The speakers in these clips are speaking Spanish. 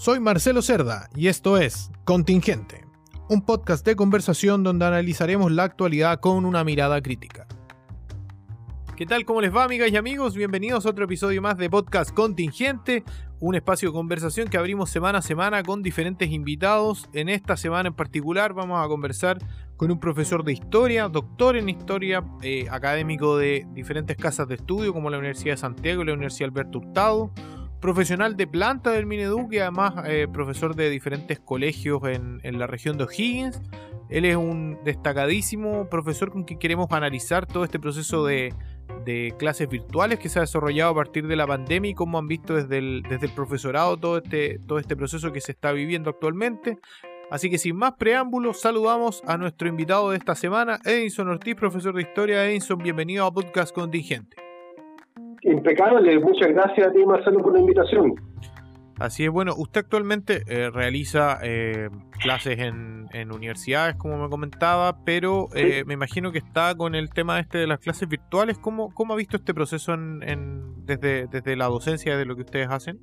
Soy Marcelo Cerda y esto es Contingente, un podcast de conversación donde analizaremos la actualidad con una mirada crítica. ¿Qué tal? ¿Cómo les va, amigas y amigos? Bienvenidos a otro episodio más de Podcast Contingente, un espacio de conversación que abrimos semana a semana con diferentes invitados. En esta semana en particular vamos a conversar con un profesor de historia, doctor en historia, eh, académico de diferentes casas de estudio como la Universidad de Santiago y la Universidad Alberto Hurtado, profesional de planta del Mineduc además eh, profesor de diferentes colegios en, en la región de O'Higgins. Él es un destacadísimo profesor con quien queremos analizar todo este proceso de, de clases virtuales que se ha desarrollado a partir de la pandemia y cómo han visto desde el, desde el profesorado todo este, todo este proceso que se está viviendo actualmente. Así que sin más preámbulos, saludamos a nuestro invitado de esta semana, Edinson Ortiz, profesor de historia. Edinson, bienvenido a Podcast Contingente. Impecable, muchas gracias a ti Marcelo por la invitación. Así es, bueno, usted actualmente eh, realiza eh, clases en, en, universidades, como me comentaba, pero eh, sí. me imagino que está con el tema este de las clases virtuales. ¿Cómo, cómo ha visto este proceso en, en, desde, desde la docencia, de lo que ustedes hacen?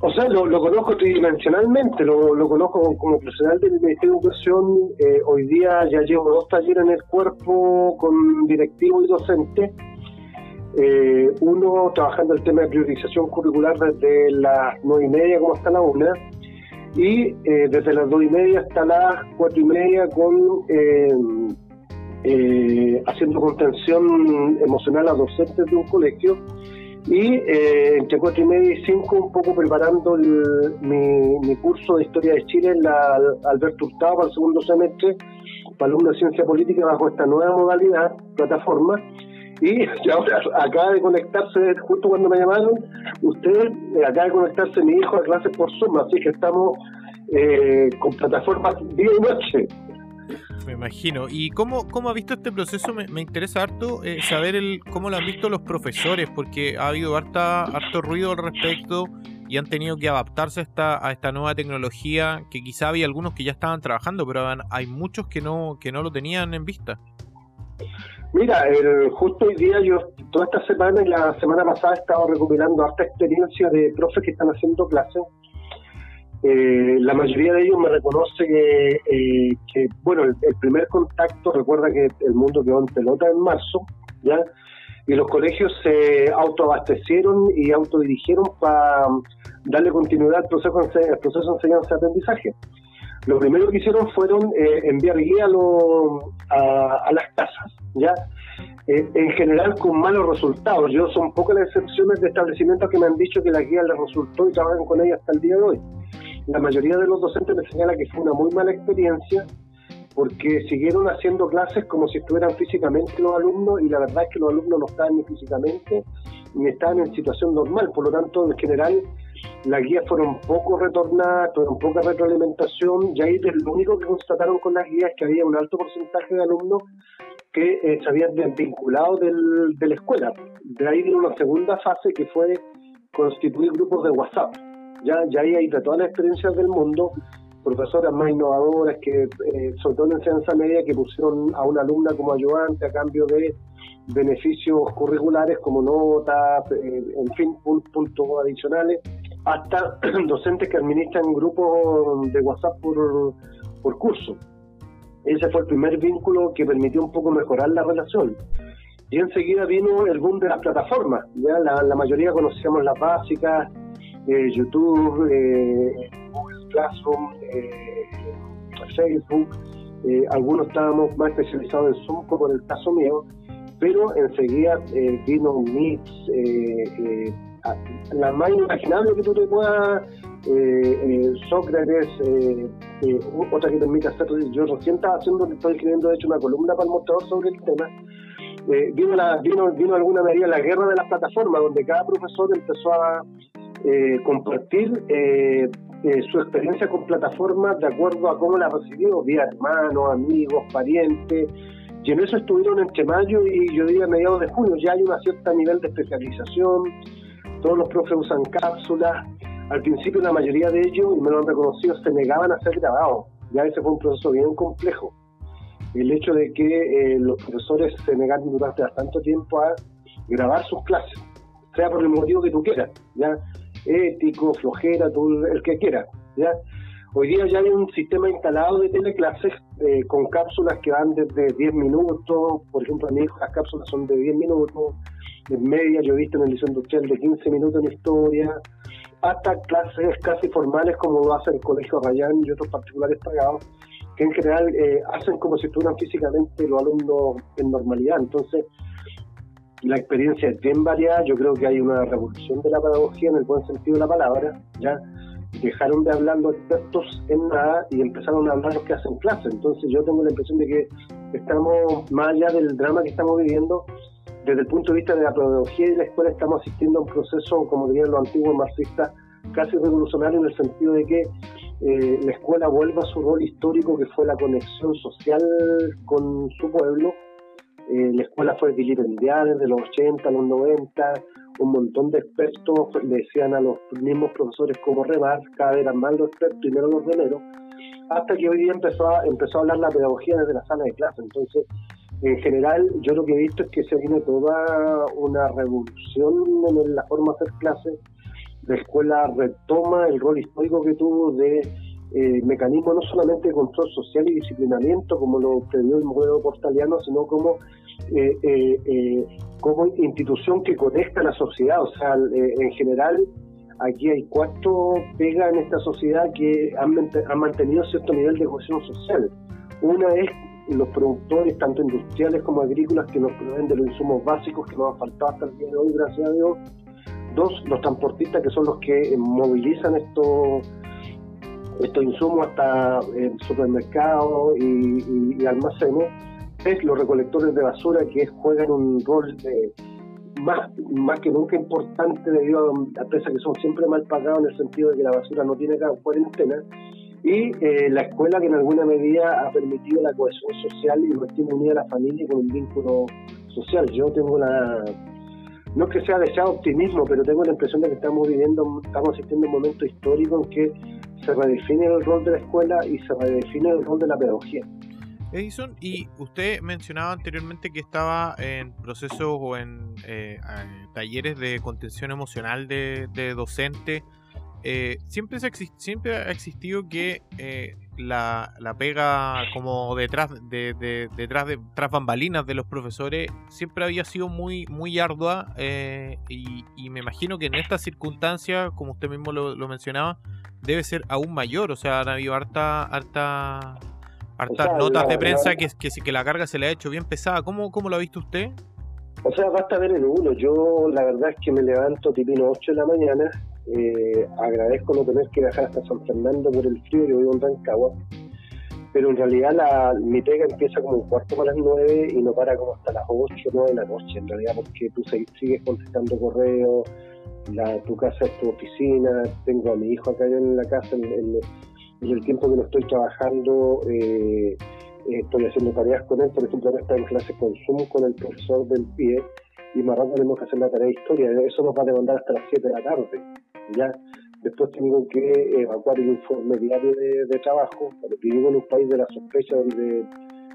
O sea, lo, lo conozco tridimensionalmente, lo, lo, conozco como profesional del Ministerio de Educación. Eh, hoy día ya llevo dos talleres en el cuerpo con directivo y docente. Eh, uno trabajando el tema de priorización curricular desde las nueve y media como hasta la una y eh, desde las dos y media hasta las cuatro y media con eh, eh haciendo contención emocional a docentes de un colegio. Y eh, entre cuatro y media y cinco un poco preparando mi, curso de Historia de Chile en la Alberto Hurtado para el segundo semestre para alumnos de Ciencia Política bajo esta nueva modalidad, plataforma y acaba de conectarse justo cuando me llamaron usted eh, acaba de conectarse mi hijo a clases por Zoom así que estamos eh, con plataformas día y noche me imagino. ¿Y cómo, cómo ha visto este proceso? Me, me interesa harto eh, saber el, cómo lo han visto los profesores, porque ha habido harta, harto ruido al respecto y han tenido que adaptarse a esta, a esta nueva tecnología, que quizá había algunos que ya estaban trabajando, pero hay muchos que no, que no lo tenían en vista. Mira, el, justo hoy día yo toda esta semana y la semana pasada he estado recopilando harta experiencia de profes que están haciendo clases. Eh, la mayoría de ellos me reconoce que, eh, que bueno, el, primer contacto, recuerda que el mundo quedó en pelota en marzo, ¿ya? Y los colegios se autoabastecieron y autodirigieron para darle continuidad al proceso, al proceso de enseñanza-aprendizaje. Lo primero que hicieron fueron eh, enviar guía a, lo, a, a, las casas, ¿ya? Eh, en general con malos resultados. Yo son pocas las excepciones de establecimientos que me han dicho que la guía les resultó y trabajan con ella hasta el día de hoy. La mayoría de los docentes me señala que fue una muy mala experiencia porque siguieron haciendo clases como si estuvieran físicamente los alumnos y la verdad es que los alumnos no estaban ni físicamente ni estaban en situación normal. Por lo tanto, en general, las guías fueron poco retornadas, tuvieron poca retroalimentación y ahí lo único que constataron con las guías es que había un alto porcentaje de alumnos que eh, se habían desvinculado del, de la escuela. De ahí vino una segunda fase que fue constituir grupos de WhatsApp. Ya, ya ahí hay de todas las experiencias del mundo, profesoras más innovadoras que, eh, sobre todo en enseñanza media, que pusieron a una alumna como ayudante a cambio de beneficios curriculares como notas, eh, en fin, puntos adicionales, hasta docentes que administran grupos de WhatsApp por, por curso. Ese fue el primer vínculo que permitió un poco mejorar la relación. Y enseguida vino el boom de las plataformas. ¿ya? La, mayoría conocíamos las básicas, eh, YouTube, eh, Google Classroom, eh, Facebook. Algunos estábamos más especializados en Zoom, como en el caso mío, pero enseguida vino Meet, la más inimaginable que tú te puedas, Sócrates, otra que permite hacer. Yo recién estaba haciendo, estoy escribiendo de hecho una columna para el mostrador sobre el tema. Eh, vino, la, vino, vino alguna medida la guerra de las plataformas, donde cada profesor empezó a eh, compartir eh, su experiencia con plataformas de acuerdo a cómo la recibió, vía hermanos, amigos, parientes, y en eso estuvieron entre mayo y yo diría mediados de junio, ya hay un cierto nivel de especialización, todos los profes usan cápsulas, al principio la mayoría de ellos, y me lo han reconocido, se negaban a ser grabados, ya ese fue un proceso bien complejo el hecho de que eh, los profesores se negaron durante bastante tiempo a grabar sus clases, sea por el motivo que tú quieras, ¿ya? ético, flojera, todo el que quiera, ¿ya? Hoy día ya hay un sistema instalado de teleclases eh, con cápsulas que van desde 10 minutos, por ejemplo, a mi hijo las cápsulas son de 10 minutos, en media, yo he visto en el liceo industrial de 15 minutos en historia, hasta clases casi formales como lo hace el Colegio Rayán y otros particulares pagados, que en general eh, hacen como si estuvieran físicamente los alumnos en normalidad. Entonces, la experiencia es bien variada, yo creo que hay una revolución de la pedagogía en el buen sentido de la palabra, ya dejaron de hablar los expertos en nada y empezaron a hablar los que hacen clase. Entonces yo tengo la impresión de que estamos, más allá del drama que estamos viviendo, desde el punto de vista de la pedagogía y la escuela estamos asistiendo a un proceso, como dirían los antiguos marxistas, casi revolucionario en el sentido de que eh, la escuela vuelva a su rol histórico que fue la conexión social con su pueblo. Eh, la escuela fue vilipendiada desde los 80, los 90, un montón de expertos le decían a los mismos profesores cómo remar, cada vez eran más los expertos menos los remeros, hasta que hoy día empezó a, empezó a hablar la pedagogía desde la sala de clase. Entonces, en general, yo lo que he visto es que se viene toda una revolución en la forma de hacer clases. La escuela retoma el rol histórico que tuvo de eh, mecanismo no solamente de control social y disciplinamiento, como lo previó el modelo portaliano, sino como, eh, eh, como institución que conecta la sociedad. O sea, en general, aquí hay cuatro pegas en esta sociedad que han, mantenido cierto nivel de cohesión social. Una es los productores, tanto industriales como agrícolas, que nos proveen de los insumos básicos que nos han faltado hasta el día de hoy, gracias a Dios. Dos, los transportistas, que son los que movilizan estos insumos hasta el supermercado y, y, almacenes. Tres, los recolectores de basura, que juegan un rol más, más que nunca importante debido a, a pesar que son siempre mal pagados en el sentido de que la basura no tiene cuarentena y eh, la escuela que en alguna medida ha permitido la cohesión social y mantiene unida a la familia con un vínculo social. Yo tengo la, no es que sea deseado optimismo, pero tengo la impresión de que estamos viviendo, estamos asistiendo a un momento histórico en que se redefine el rol de la escuela y se redefine el rol de la pedagogía. Edison, y usted mencionaba anteriormente que estaba en procesos o en eh, talleres de contención emocional de, docente. Eh, siempre, se siempre ha existido que eh, la, pega como detrás de, detrás de tras bambalinas de los profesores siempre había sido muy muy ardua y, me imagino que en estas circunstancias como usted mismo lo, mencionaba debe ser aún mayor. O sea han habido harta harta hartas notas de prensa que, que, que la carga se le ha hecho bien pesada. ¿cómo, cómo lo ha visto usted? O sea, basta ver el uno. Yo la verdad es que me levanto tipo 8 de la mañana. Eh, agradezco no tener que viajar hasta San Fernando por el frío, yo vivo en Rancagua, pero en realidad la, mi pega empieza como un cuarto para las nueve y no para como hasta las ocho o nueve de la noche, en realidad, porque tú sigues contestando correos, la, tu casa es tu oficina, tengo a mi hijo acá en la casa, en, el tiempo que no estoy trabajando, eh, eh, estoy haciendo tareas con él, por ejemplo, ahora está en clase con Zoom con el profesor del PIE y más rato tenemos que hacer la tarea de historia, eso nos va a demandar hasta las 7 de la tarde ya después tengo que evacuar el informe diario de, trabajo, porque vivimos en un país de la sospecha donde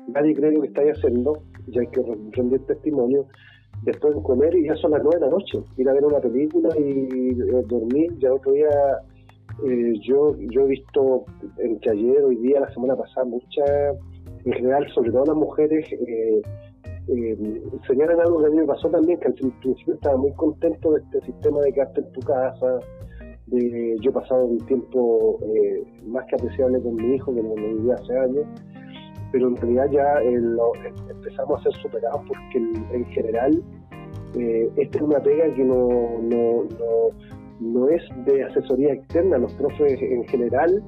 nadie cree lo que estáis haciendo, ya hay que rendir testimonio, después de comer y ya son las nueve de la noche, ir a ver una película y eh, dormir, ya otro día eh, yo, yo he visto entre ayer, hoy día, la semana pasada, muchas, en general, sobre todo las mujeres, eh, eh, señalan algo que a mí me pasó también, que al principio estaba muy contento de este sistema de quedarte en tu casa, yo he pasado un tiempo eh, más que apreciable con mi hijo, que lo vivía hace años, pero en realidad ya eh, empezamos a ser superados porque en, general eh, esta es una pega que no, no, no, es de asesoría externa, los profes en general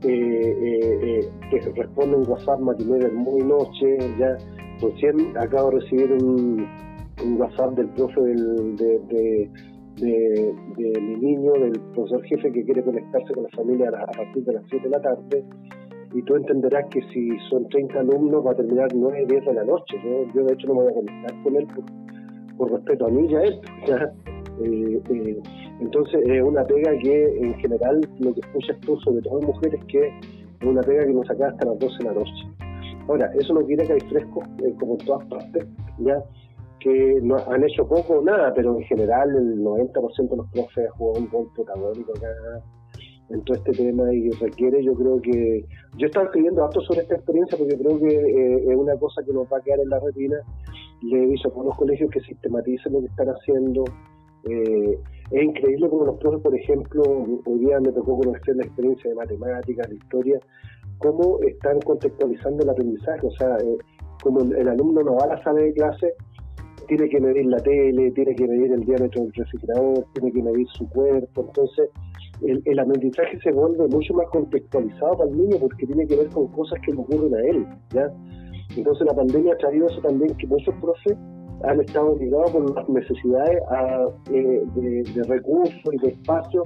que responden WhatsApp muy noche, ya recién acabo de recibir un, WhatsApp del profe de de, mi niño, del profesor jefe que quiere conectarse con la familia a, partir de las 7 de la tarde. Y tú entenderás que si son 30 alumnos va a terminar 9, 10 de la noche. Yo, de hecho no me voy a conectar con él por, respeto a mí y a. Eh, eh, entonces es una pega que en general lo que escuchas tú, sobre todo mujeres, que es una pega que nos saca hasta las 12 de la noche. Ahora, eso no quiere que hay fresco, eh, como en todas partes, ¿ya? que han hecho poco o nada, pero en general el 90% de los profes ha jugado un rol protagónico acá en todo este tema y requiere, yo creo que, yo estaba escribiendo harto sobre esta experiencia porque creo que es una cosa que nos va a quedar en la retina, le he visto a los colegios que sistematicen lo que están haciendo, eh, es increíble como los profes, por ejemplo, hoy día me tocó conocer la experiencia de matemáticas, de historia, cómo están contextualizando el aprendizaje, o sea, eh, como el, alumno no va a la sala de clase, tiene que medir la tele, tiene que medir el diámetro del refrigerador, tiene que medir su cuerpo, entonces el, aprendizaje se vuelve mucho más contextualizado para el niño porque tiene que ver con cosas que le ocurren a él, ¿ya? Entonces la pandemia ha traído eso también, que muchos profes han estado obligados por las necesidades eh, de, recursos y de espacio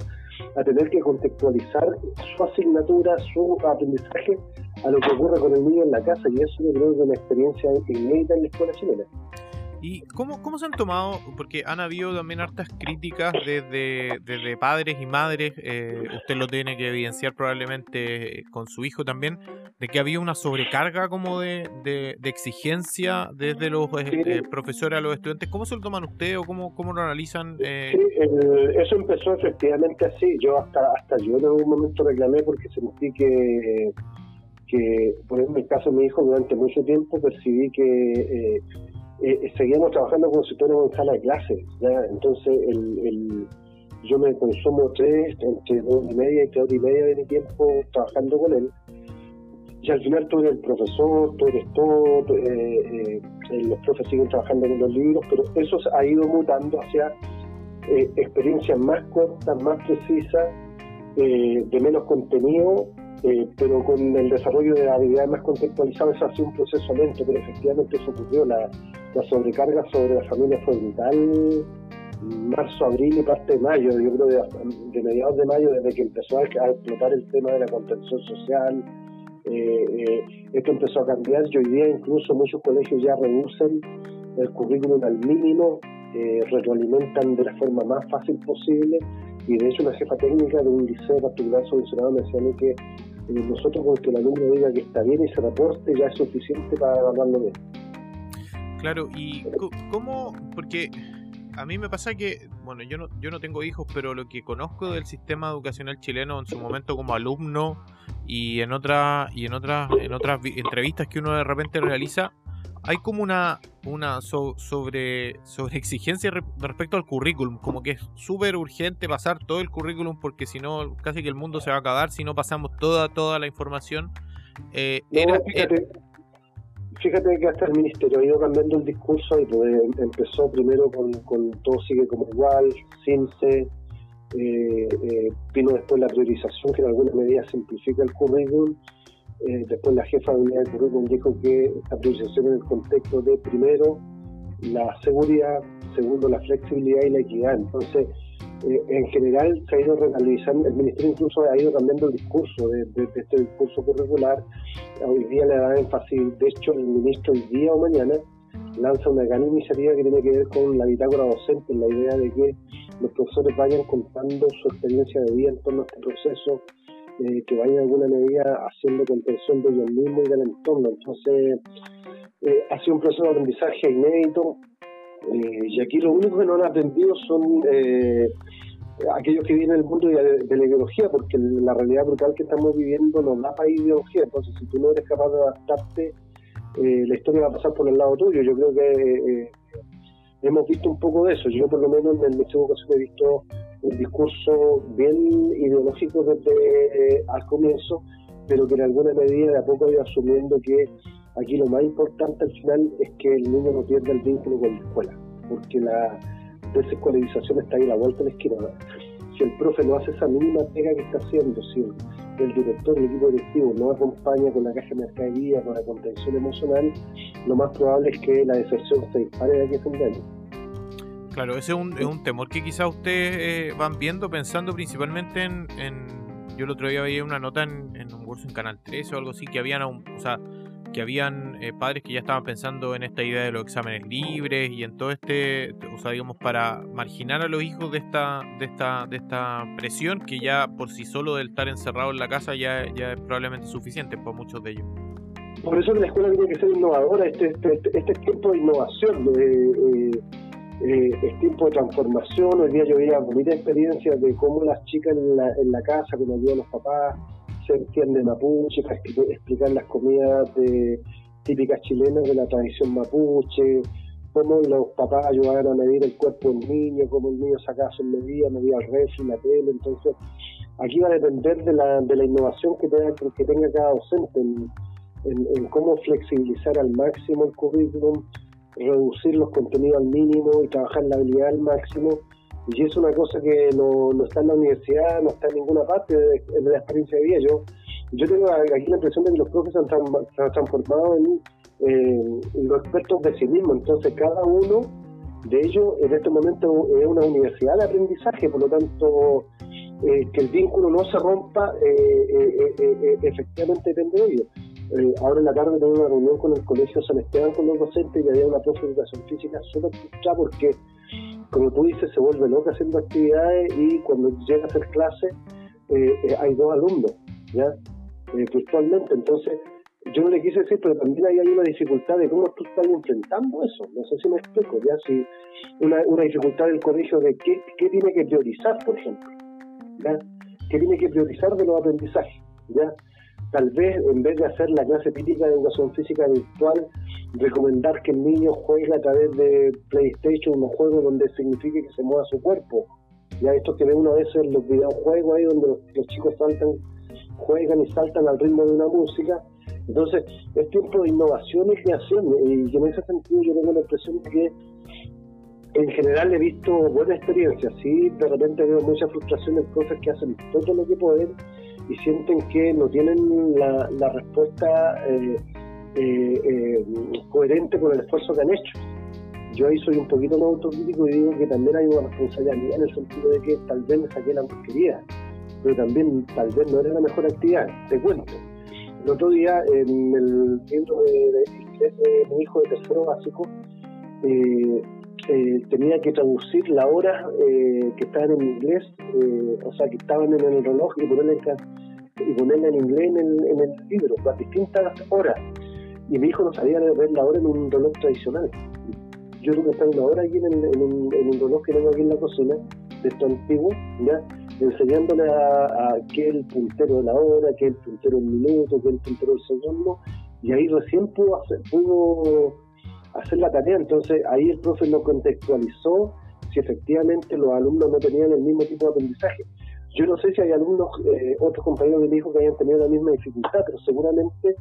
a tener que contextualizar su asignatura, su aprendizaje a lo que ocurre con el niño en la casa y eso yo creo que es una experiencia inédita en la escuela chilena. ¿Y cómo, cómo se han tomado? Porque han habido también hartas críticas desde, desde padres y madres, eh, usted lo tiene que evidenciar probablemente con su hijo también, de que había una sobrecarga como de, de, exigencia desde los eh, eh, profesores a los estudiantes. ¿Cómo se lo toman ustedes o cómo, cómo lo analizan? Sí, eso empezó efectivamente así. Yo hasta, hasta yo en algún momento reclamé porque sentí que que, por ejemplo, en el caso de mi hijo, durante mucho tiempo percibí que eh, seguíamos trabajando como si fuéramos en sala de clase. Entonces, el, yo me consumo tres, entre dos y media y tres horas y media de mi tiempo trabajando con él. Y al final tú eres el profesor, tú eres todo, eh, eh, los profes siguen trabajando con los libros, pero eso ha ido mutando hacia experiencias más cortas, más precisas, de menos contenido eh, pero con el desarrollo de habilidades más contextualizadas ha sido un proceso lento, pero efectivamente eso ocurrió. La, sobrecarga sobre la familia fue brutal. Marzo, abril y parte de mayo, yo creo de, de mediados de mayo, desde que empezó a, explotar el tema de la contención social, eh, eh, esto empezó a cambiar. Y hoy día incluso muchos colegios ya reducen el currículum al mínimo, retroalimentan de la forma más fácil posible. Y de hecho una jefa técnica de un liceo particular subvencionado me decía que nosotros con que el alumno diga que está bien y se reporte ya es suficiente para evaluarlo bien. Claro, y cómo, porque a mí me pasa que, bueno, yo no, yo no tengo hijos, pero lo que conozco del sistema educacional chileno en su momento como alumno y en otra, y en otras, en otras entrevistas que uno de repente realiza, hay como una, una sobre, sobre exigencia respecto al currículum, como que es súper urgente pasar todo el currículum porque si no, casi que el mundo se va a acabar si no pasamos toda, toda la información. Eh, era, fíjate, fíjate, que hasta el ministerio ha ido cambiando el discurso y pues, empezó primero con, con todo sigue como igual, CINCE, eh, eh, vino después la priorización que en alguna medida simplifica el currículum eh, después la jefa de unidad de currículum dijo que la priorización en el contexto de, primero, la seguridad, segundo, la flexibilidad y la equidad. Entonces, eh, en general se ha ido realizando, el Ministerio incluso ha ido cambiando el discurso de, este discurso curricular. Hoy día le da énfasis, de hecho, el ministro hoy día o mañana lanza una gran iniciativa que tiene que ver con la bitácora docente, la idea de que los profesores vayan contando su experiencia de vida en torno a este proceso, eh, que vayan de alguna medida haciendo contención de ellos mismos y del entorno. Entonces, eh, ha sido un proceso de aprendizaje inédito eh, y aquí lo único que no han aprendido son aquellos que viven en el mundo de, la ideología, porque la realidad brutal que estamos viviendo nos da para ideología. Entonces, si tú no eres capaz de adaptarte, la historia va a pasar por el lado tuyo. Yo creo que hemos visto un poco de eso. Yo, por lo menos, en el Ministerio he visto un discurso bien ideológico desde eh, al comienzo, pero que en alguna medida de a poco ha ido asumiendo que aquí lo más importante al final es que el niño no pierda el vínculo con la escuela, porque la desescolarización está ahí a la vuelta de la esquina. Si el profe no hace esa mínima pega que está haciendo, si el, director, el equipo directivo no acompaña con la caja de mercadería, con la contención emocional, lo más probable es que la deserción se dispare de aquí a fin de año. Claro, ese es un, es un temor que quizás ustedes eh, van viendo pensando principalmente en, Yo el otro día veía una nota en, en un curso en Canal 13 o algo así, que habían, o sea, que habían eh, padres que ya estaban pensando en esta idea de los exámenes libres y en todo este, o sea, digamos, para marginar a los hijos de esta, de esta, de esta presión que ya por sí solo del estar encerrado en la casa ya, ya es probablemente suficiente para muchos de ellos. por eso la escuela tiene que ser innovadora, este, este, este tiempo de innovación, de, eh, es tiempo de transformación. Hoy día yo veía bonitas experiencias de cómo las chicas en la, en la casa, con ayuda de los papás, se entienden mapuche, para explicar las comidas de, típicas chilenas de la tradición mapuche, cómo los papás ayudaban a medir el cuerpo del niño, cómo el niño sacaba sus medidas, medía el refri, la tele. Entonces, aquí va a depender de la, de la innovación que tenga, que tenga cada docente en, en cómo flexibilizar al máximo el currículum, reducir los contenidos al mínimo y trabajar la habilidad al máximo. Y es una cosa que no, no está en la universidad, no está en ninguna parte de, la experiencia de vida. Yo, yo tengo aquí la impresión de que los profes se han, transformado en, los expertos de sí mismos. Entonces, cada uno de ellos en este momento es una universidad de aprendizaje, por lo tanto, eh, que el vínculo no se rompa, eh, eh, efectivamente depende de ellos. Ahora en la tarde tengo una reunión con el Colegio San Esteban con los docentes y había una profe de educación física súper frustrada porque, como tú dices, se vuelve loca haciendo actividades y cuando llega a hacer clase eh, eh, hay dos alumnos, ¿ya? virtualmente. Entonces, yo no le quise decir, pero también ahí hay una dificultad de cómo tú estás enfrentando eso. No sé si me explico, ¿ya? Si una, una dificultad del colegio de qué, qué tiene que priorizar, por ejemplo, ¿ya? ¿Qué tiene que priorizar de los aprendizajes, ¿ya? Tal vez en vez de hacer la clase típica de educación física virtual, recomendar que el niño juegue a través de PlayStation unos juegos donde signifique que se mueva su cuerpo. Ya esto que ve uno a veces en los videojuegos ahí donde los, chicos saltan, juegan y saltan al ritmo de una música. Entonces, es tiempo de innovación y creación. Y en ese sentido yo tengo la impresión que en general he visto buena experiencia. Sí, de repente veo mucha frustración en cosas que hacen todo lo que pueden y sienten que no tienen la, respuesta eh, eh, eh, coherente con el esfuerzo que han hecho. Yo ahí soy un poquito más autocrítico y digo que también hay una responsabilidad en el sentido de que tal vez me saqué la porquería, pero también tal vez no era la mejor actividad. Te cuento. El otro día en el libro de, de mi hijo de tercero básico, eh, eh, tenía que traducir la hora eh, que estaban en inglés, eh, o sea, que estaban en el reloj y ponerla en, y ponerla en inglés en el, en el libro, las distintas horas. Y mi hijo no sabía ver la hora en un reloj tradicional. Yo tuve que estar una hora aquí en, en, un, en un, reloj que tengo aquí en la cocina, de esto antiguo, enseñándole a, a qué el puntero de la hora, qué es el puntero del minuto, qué es el puntero del segundo, y ahí recién pudo hacer la tarea. Entonces ahí el profe no contextualizó si efectivamente los alumnos no tenían el mismo tipo de aprendizaje. Yo no sé si hay alumnos, eh, otros compañeros de mi hijo que hayan tenido la misma dificultad, pero seguramente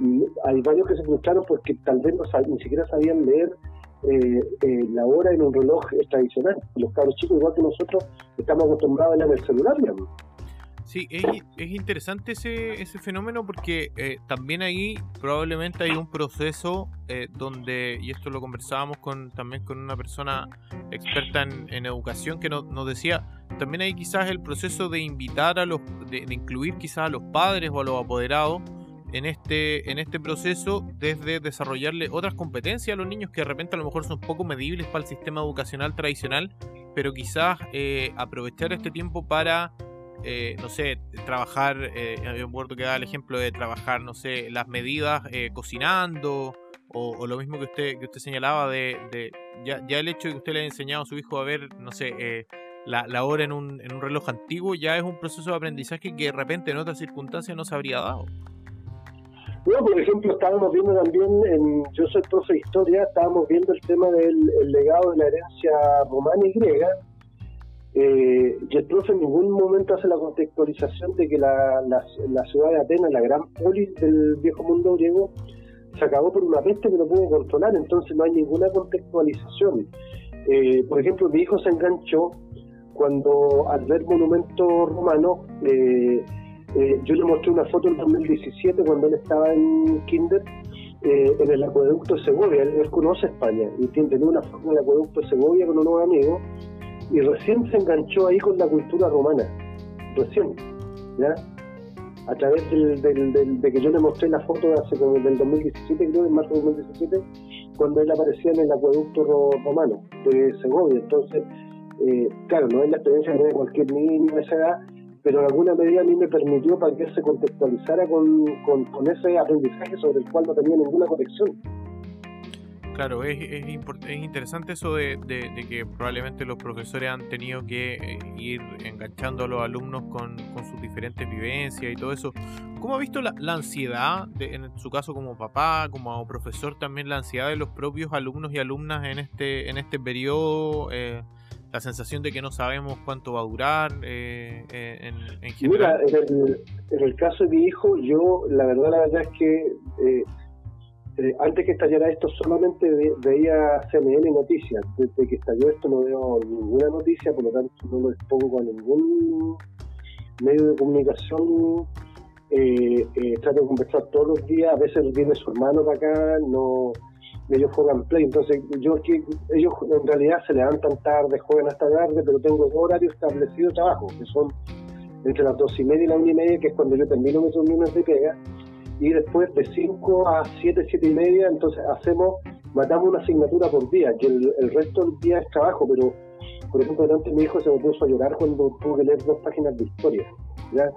mm, hay varios que se frustraron porque tal vez no ni siquiera sabían leer eh, eh, la hora en un reloj tradicional. Los cabros chicos, igual que nosotros, estamos acostumbrados a leer el celular, digamos. Sí, es, interesante ese, ese fenómeno porque eh, también ahí probablemente hay un proceso eh, donde, y esto lo conversábamos con, también con una persona experta en, educación que nos, decía, también hay quizás el proceso de invitar a los, de, incluir quizás a los padres o a los apoderados en este, en este proceso desde desarrollarle otras competencias a los niños que de repente a lo mejor son poco medibles para el sistema educacional tradicional, pero quizás eh, aprovechar este tiempo para eh, no sé, trabajar, eh, había un que da el ejemplo de trabajar, no sé, las medidas eh, cocinando, o, lo mismo que usted, que usted señalaba de, ya, ya, el hecho de que usted le haya enseñado a su hijo a ver, no sé, eh, la, la, hora en un, en un reloj antiguo, ya es un proceso de aprendizaje que de repente en otras circunstancias no se habría dado. Bueno, por ejemplo, estábamos viendo también, en, yo soy profe de historia, estábamos viendo el tema del legado de la herencia romana y griega, eh, profe en ningún momento hace la contextualización de que la, la, ciudad de Atenas, la gran polis del viejo mundo griego, se acabó por una peste que no pudo controlar, entonces no hay ninguna contextualización. Eh, por ejemplo, mi hijo se enganchó cuando al ver monumentos romanos, eh, eh, yo le mostré una foto en 2017 cuando él estaba en Kinder, en el acueducto de Segovia, él, conoce España y tiene una foto en el acueducto de Segovia con unos amigos y recién se enganchó ahí con la cultura romana, recién, ¿ya? A través del, del, de que yo le mostré la foto de hace del 2017, creo, en marzo de 2017, cuando él aparecía en el acueducto romano de Segovia. Entonces, eh, claro, no es la experiencia que tiene cualquier niño de esa edad, pero en alguna medida a mí me permitió para que él se contextualizara con, con, ese aprendizaje sobre el cual no tenía ninguna conexión. Claro, es, es, es interesante eso de, que probablemente los profesores han tenido que eh, ir enganchando a los alumnos con, sus diferentes vivencias y todo eso. ¿Cómo ha visto la, ansiedad, en su caso como papá, como profesor, también la ansiedad de los propios alumnos y alumnas en este, en este periodo? Eh, la sensación de que no sabemos cuánto va a durar eh, en, en, general. Mira, en el, en el, caso de mi hijo, yo la verdad, la verdad es que eh, antes que estallara esto solamente veía CNN noticias. Desde que estalló esto no veo ninguna noticia, por lo tanto no lo expongo a ningún medio de comunicación. Eh, eh, trato de conversar todos los días, a veces viene su hermano para acá, no ellos juegan play, entonces yo que ellos en realidad se levantan tarde, juegan hasta tarde, pero tengo horario establecido de trabajo, que son entre las dos y media y la una y media, que es cuando yo termino mis reuniones de pega, y después de 5 a 7, 7 y media, entonces hacemos, matamos una asignatura por día, que el, resto del día es trabajo, pero por ejemplo, antes mi hijo se me puso a llorar cuando tuvo que leer dos páginas de historia, ¿ya?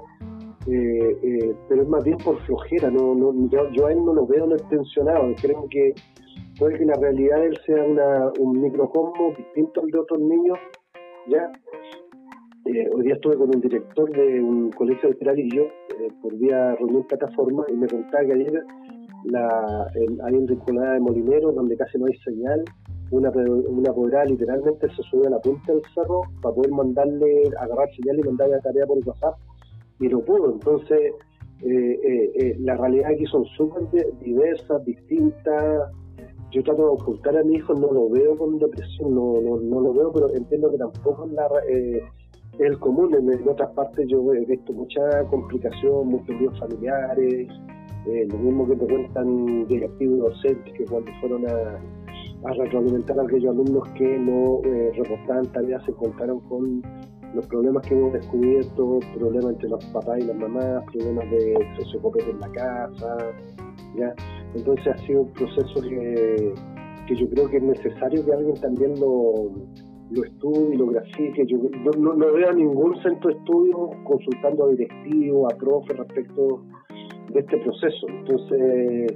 Eh, eh, pero es más bien por flojera, no, no yo, a él no lo veo no tensionado, creo que puede que la realidad él sea una, un microcosmo distinto al de otros niños, ¿ya? Eh, hoy día estuve con un director de un colegio de y yo, eh, por vía reunión plataforma, y me contaba que ayer la, hay un rinconada de Molinero donde casi no hay señal. Una, una literalmente se subió a la punta del cerro para poder mandarle, agarrar señal y mandarle la tarea por WhatsApp, y no pudo. Entonces, eh, la realidad aquí son súper diversas, distintas. Yo trato de ocultar a mi hijo, no lo veo con depresión, no, no, no lo veo, pero entiendo que tampoco es el común. En, otras partes yo he visto mucha complicación, muchos líos familiares, eh, lo mismo que me cuentan directivos y docentes que cuando fueron a, a retroalimentar a aquellos alumnos que no eh, reportaban tareas se encontraron con los problemas que hemos descubierto, problemas entre los papás y las mamás, problemas de sociocopete en la casa, ¿ya? Entonces ha sido un proceso que, que yo creo que es necesario que alguien también lo, lo estudie, lo grafique. Yo, no, no, veo a ningún centro de estudio consultando a directivos, a profes respecto de este proceso. Entonces,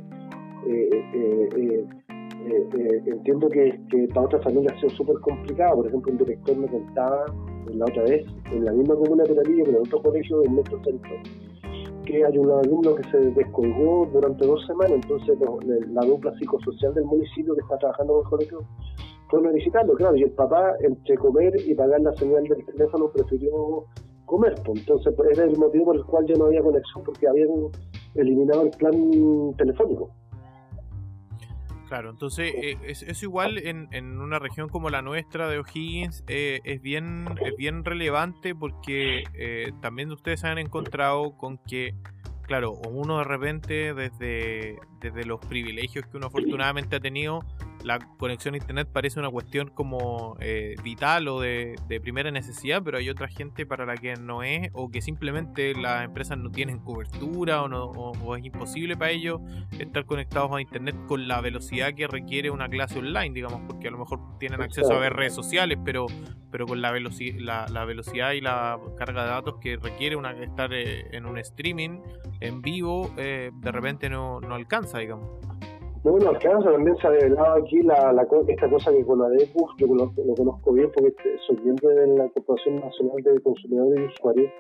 eh, eh, eh, entiendo que, para otras familias ha sido súper complicado. Por ejemplo, un director me contaba la otra vez, en la misma comuna de Peralillo, pero en otro colegio del metro centro, que hay un alumno que se descolgó durante dos semanas. Entonces, la dupla psicosocial del municipio que está trabajando con el colegio fueron a visitarlo, claro, y el papá, entre comer y pagar la señal del teléfono, prefirió comer. Pues. Entonces, pues, era el motivo por el cual ya no había conexión, porque habían eliminado el plan telefónico. Claro, entonces eh, es, igual en, en, una región como la nuestra de O'Higgins, eh, es, bien, es bien relevante porque eh, también ustedes han encontrado con que claro, uno de repente desde, desde los privilegios que uno afortunadamente ha tenido, la conexión a internet parece una cuestión como eh, vital o de, primera necesidad, pero hay otra gente para la que no es, o que simplemente las empresas no tienen cobertura o, no, o, es imposible para ellos estar conectados a internet con la velocidad que requiere una clase online, digamos, porque a lo mejor tienen acceso a ver redes sociales, pero, pero con la, la, la velocidad y la carga de datos que requiere una, estar eh, en un streaming en vivo eh, de repente no, no alcanza, digamos. No, no alcanza, también se ha revelado aquí la, la, esta cosa que con ADECUS, yo lo, conozco bien porque soy miembro de la Corporación Nacional de Consumidores y Usuarios,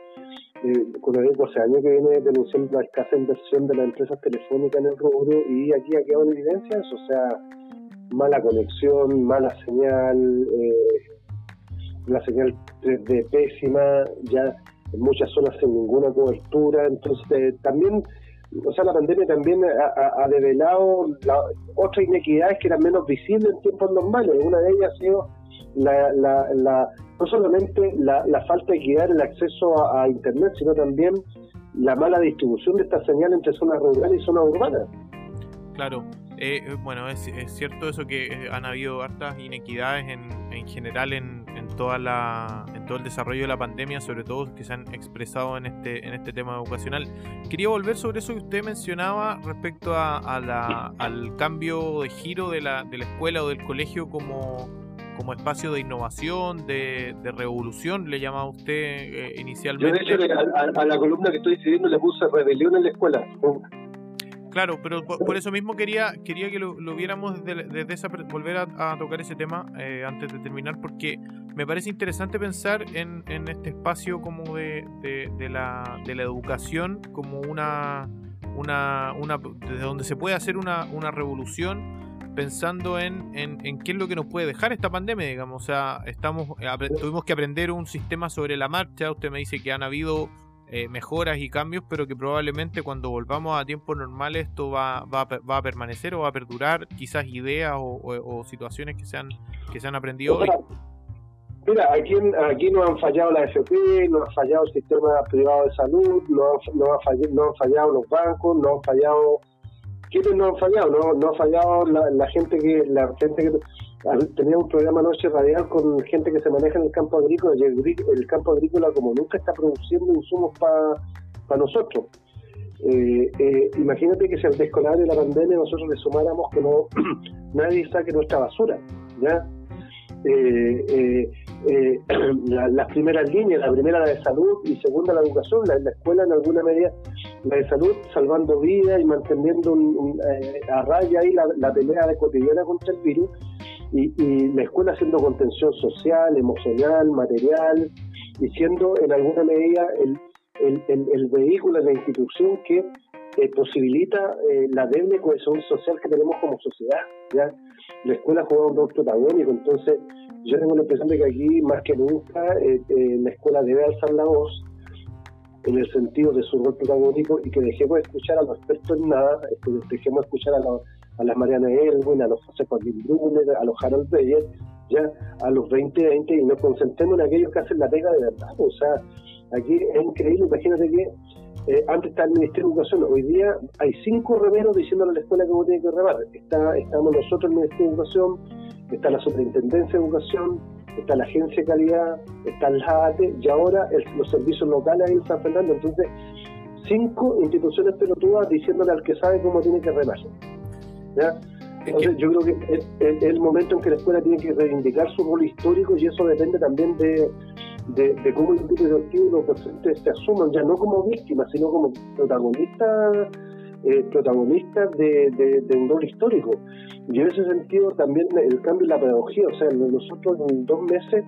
eh, con ADECUS hace años que viene denunciando la escasa inversión de las empresas telefónicas en el rubro y aquí ha quedado en evidencia o sea, mala conexión, mala señal, eh, la señal 3D pésima, ya en muchas zonas sin ninguna cobertura. Entonces, también, o sea, la pandemia también ha, develado otras inequidades que eran menos visibles en tiempos normales. Una de ellas ha sido la, la, no solamente la, falta de equidad en el acceso a, Internet, sino también la mala distribución de esta señal entre zonas rurales y zonas urbanas. Claro, eh, eh, bueno, es, es, cierto eso que eh, han habido hartas inequidades en, en general en, toda la, en todo el desarrollo de la pandemia, sobre todo que se han expresado en este, en este tema educacional. Quería volver sobre eso que usted mencionaba respecto a, la, al cambio de giro de la, de la escuela o del colegio como, como espacio de innovación, de, revolución, le llamaba usted eh, inicialmente. Yo de hecho a, la columna que estoy escribiendo le puse rebelión en la escuela. Claro, pero por, eso mismo quería quería que lo, viéramos desde, esa volver a, tocar ese tema eh, antes de terminar, porque me parece interesante pensar en, este espacio como de, de, la, de la educación como una, una, una desde donde se puede hacer una, una revolución pensando en, en, qué es lo que nos puede dejar esta pandemia, digamos. O sea, estamos, tuvimos que aprender un sistema sobre la marcha. Usted me dice que han habido eh, mejoras y cambios, pero que probablemente cuando volvamos a tiempos normales esto va, va, va a permanecer o va a perdurar quizás ideas o, situaciones que se han, que se han aprendido hoy. Mira, aquí, aquí no han fallado la FP, no ha fallado el sistema privado de salud, no, no, ha fallado, no han fallado los bancos, no han fallado ¿Quiénes no han fallado? No, no ha fallado la, gente que la gente que tenía un programa noche radial con gente que se maneja en el campo agrícola el, campo agrícola como nunca está produciendo insumos para nosotros. Eh, eh, imagínate que si al descolar de la pandemia nosotros le sumáramos que no nadie saque nuestra basura, ¿ya? Eh, eh, eh, las primeras líneas, la primera la de salud y segunda la educación, la, la escuela en alguna medida, la de salud salvando vidas y manteniendo eh, a raya ahí la, pelea de cotidiana contra el virus y, la escuela haciendo contención social, emocional, material y siendo en alguna medida el, el, el, vehículo, la institución que eh, posibilita la débil cohesión social que tenemos como sociedad. La escuela juega un rol protagónico, entonces yo tengo la impresión de que aquí, más que nunca, eh, eh, la escuela debe alzar la voz en el sentido de su rol protagónico y que dejemos de escuchar a los expertos en nada, que dejemos de escuchar a, a las Mariana Elwin, a los José Joaquín Brunner, a los Harold Beyer, ya a los 2020 y nos concentremos en aquellos que hacen la pega de verdad. O sea, aquí es increíble, imagínate que eh, antes está el Ministerio de Educación, hoy día hay cinco remeros diciéndole a la escuela cómo tiene que remar. Está, estamos nosotros en el Ministerio de Educación, está la Superintendencia de Educación, está la Agencia de Calidad, está el JATE y ahora los servicios locales ahí en San Fernando. Entonces, cinco instituciones pelotudas diciéndole al que sabe cómo tiene que remar. Entonces, yo creo que es, el momento en que la escuela tiene que reivindicar su rol histórico y eso depende también de, de, cómo el grupo y los docentes se asuman ya no como víctimas, sino como protagonistas eh, protagonistas de, de, un rol histórico. Y en ese sentido también el cambio en la pedagogía, o sea, nosotros en dos meses,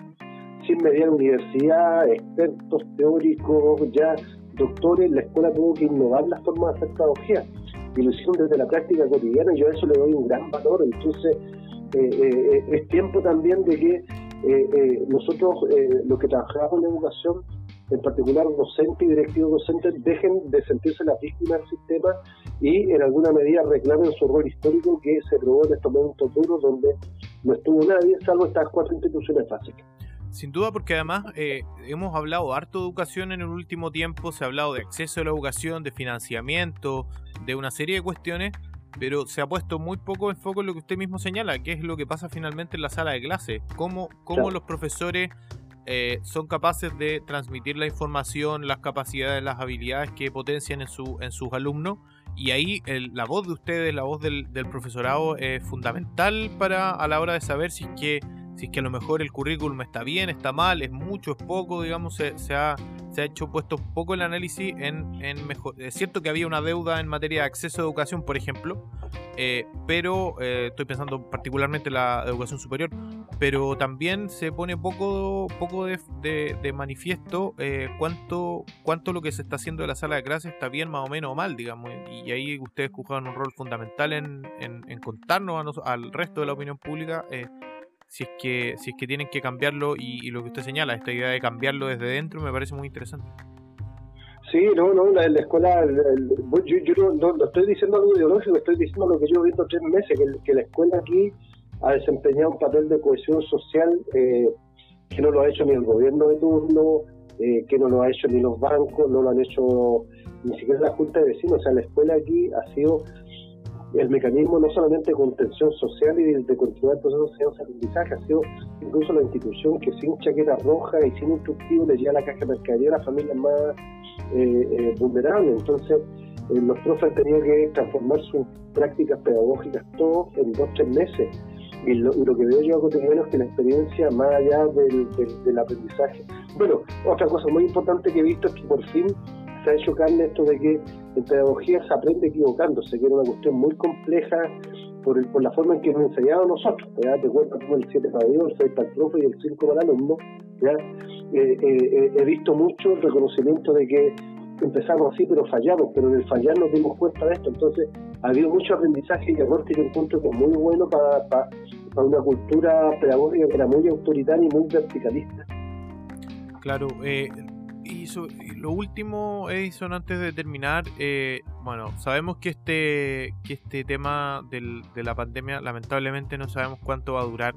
sin mediar universidad, expertos teóricos, ya doctores, la escuela tuvo que innovar las formas de hacer pedagogía. Y lo hicieron desde la práctica cotidiana yo a eso le doy un gran valor. Entonces, eh, eh, es tiempo también de que nosotros, los que trabajamos en educación, en particular docentes y directivos docentes, dejen de sentirse las víctimas del sistema y en alguna medida reclamen su rol histórico que se probó en estos momentos duros donde no estuvo nadie salvo estas cuatro instituciones básicas. Sin duda, porque además eh, hemos hablado harto de educación en el último tiempo, se ha hablado de acceso a la educación, de financiamiento, de una serie de cuestiones, pero se ha puesto muy poco en foco en lo que usted mismo señala, que es lo que pasa finalmente en la sala de clase, cómo, cómo los profesores eh, son capaces de transmitir la información, las capacidades, las habilidades que potencian en, su, en sus alumnos. Y ahí la voz de ustedes, la voz del, profesorado es fundamental para a la hora de saber si es que si es que a lo mejor el currículum está bien, está mal, es mucho, es poco, digamos, se, se, ha, se ha hecho puesto poco el análisis en, en mejor. Es cierto que había una deuda en materia de acceso a educación, por ejemplo, eh, pero eh, estoy pensando particularmente en la educación superior, pero también se pone poco, poco de, de, manifiesto eh, cuánto, cuánto lo que se está haciendo de la sala de clases está bien, más o menos, o mal, digamos, y ahí ustedes juegan un rol fundamental en, en, contarnos al resto de la opinión pública si es que si es que tienen que cambiarlo y, lo que usted señala, esta idea de cambiarlo desde dentro me parece muy interesante. Sí, no, no, la, la escuela, yo, yo no, estoy diciendo algo ideológico, estoy diciendo lo que yo he visto tres meses, que, la escuela aquí ha desempeñado un papel de cohesión social eh, que no lo ha hecho ni el gobierno de turno, eh, que no lo ha hecho ni los bancos, no lo han hecho ni siquiera la Junta de Vecinos, o sea, la escuela aquí ha sido el mecanismo no solamente de contención social y de, continuar el proceso de aprendizaje, ha sido incluso la institución que sin chaqueta roja y sin instructivo le lleva la caja de mercadería a las familias más eh, eh, vulnerables. Entonces, eh, los profes tenían que transformar sus prácticas pedagógicas todos en dos tres meses. y lo, que veo yo cotidiano es que la experiencia, más allá del, aprendizaje. Bueno, otra cosa muy importante que he visto es que por fin se ha hecho carne esto de que en pedagogía se aprende equivocándose, que era una cuestión muy compleja por, por la forma en que hemos enseñado nosotros. ¿ya? Te cuento el 7 para Dios, el 6 para el profe y el 5 para el alumno. ¿ya? Eh, eh, eh, he visto mucho el reconocimiento de que empezamos así, pero fallamos, pero en el fallar nos dimos cuenta de esto. Entonces, ha habido mucho aprendizaje y aporte que encuentro que es muy bueno para, para, una cultura pedagógica que era muy autoritaria y muy verticalista. Claro, eh, y, lo último, Edison, antes de terminar, eh, bueno, sabemos que este, que este tema de la pandemia, lamentablemente no sabemos cuánto va a durar.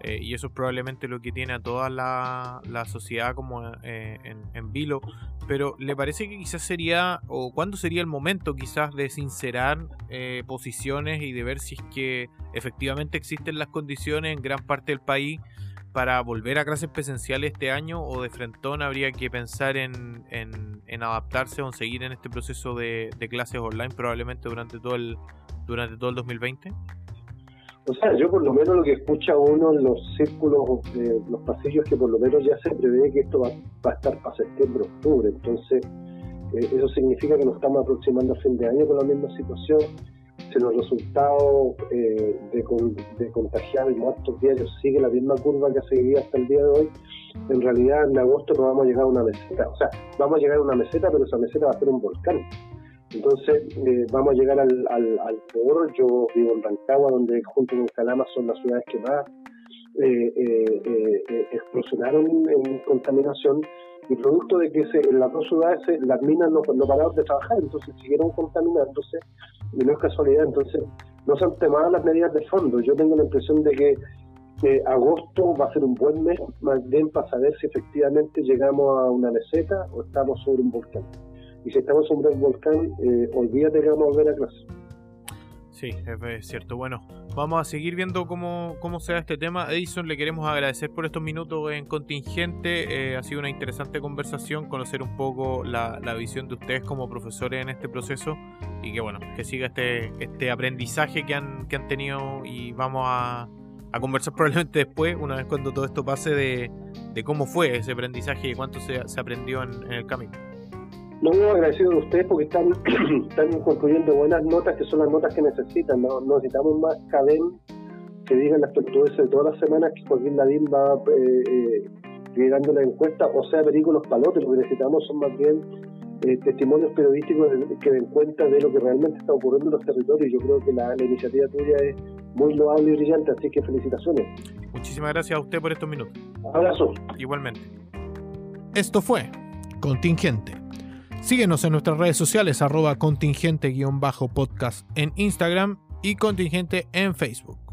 Eh, y eso es probablemente lo que tiene a toda la, sociedad como eh, en, vilo. Pero ¿le parece que quizás sería, o cuándo sería el momento quizás de sincerar eh, posiciones y de ver si es que efectivamente existen las condiciones en gran parte del país para volver a clases presenciales este año o de frentón habría que pensar en, adaptarse o en seguir en este proceso de, clases online probablemente durante todo el, durante todo el 2020? O sea, yo por lo menos lo que escucha uno en los círculos, de los pasillos, que por lo menos ya se prevé que esto va, a estar para septiembre, octubre. Entonces, eh, eso significa que nos estamos aproximando a fin de año con la misma situación. Si los resultados eh, de, de contagiar y muertos diarios sigue la misma curva que ha seguido hasta el día de hoy, en realidad en agosto no vamos a llegar a una meseta. O sea, vamos a llegar a una meseta, pero esa meseta va a ser un volcán. Entonces, eh, vamos a llegar al, al, peor. Yo vivo en Rancagua, donde junto con Calama son las ciudades que más eh, eh, explosionaron en contaminación. Y producto de que en las dos ciudades las minas no, no pararon de trabajar, entonces siguieron contaminándose. Y no es casualidad, entonces no se han tomado las medidas de fondo. Yo tengo la impresión de que agosto va a ser un buen mes, más bien para saber si efectivamente llegamos a una meseta o estamos sobre un volcán y si estamos sobre un volcán, eh, olvídate que vamos a volver a clase. Sí, es cierto. Bueno, vamos a seguir viendo cómo, cómo se da este tema. Edison, le queremos agradecer por estos minutos en contingente. Eh, ha sido una interesante conversación, conocer un poco la, visión de ustedes como profesores en este proceso y que bueno, que siga este, este aprendizaje que han, que han tenido y vamos a, a conversar probablemente después, una vez cuando todo esto pase, de, de cómo fue ese aprendizaje y cuánto se, se aprendió en, en el camino. No, agradecido de ustedes porque están, están construyendo buenas notas que son las notas que necesitan. ¿no? Necesitamos más cadén que digan las tortugas de todas las semanas que Joaquín Ladín va eh, eh, liderando la encuesta, o sea, películas palotes. Lo que necesitamos son más bien eh, testimonios periodísticos que den cuenta de lo que realmente está ocurriendo en los territorios. Yo creo que la, la iniciativa tuya es muy loable y brillante, así que felicitaciones. Muchísimas gracias a usted por estos minutos. Abrazo. Igualmente. Esto fue Contingente Síguenos en nuestras redes sociales arroba contingente-podcast en Instagram y contingente en Facebook.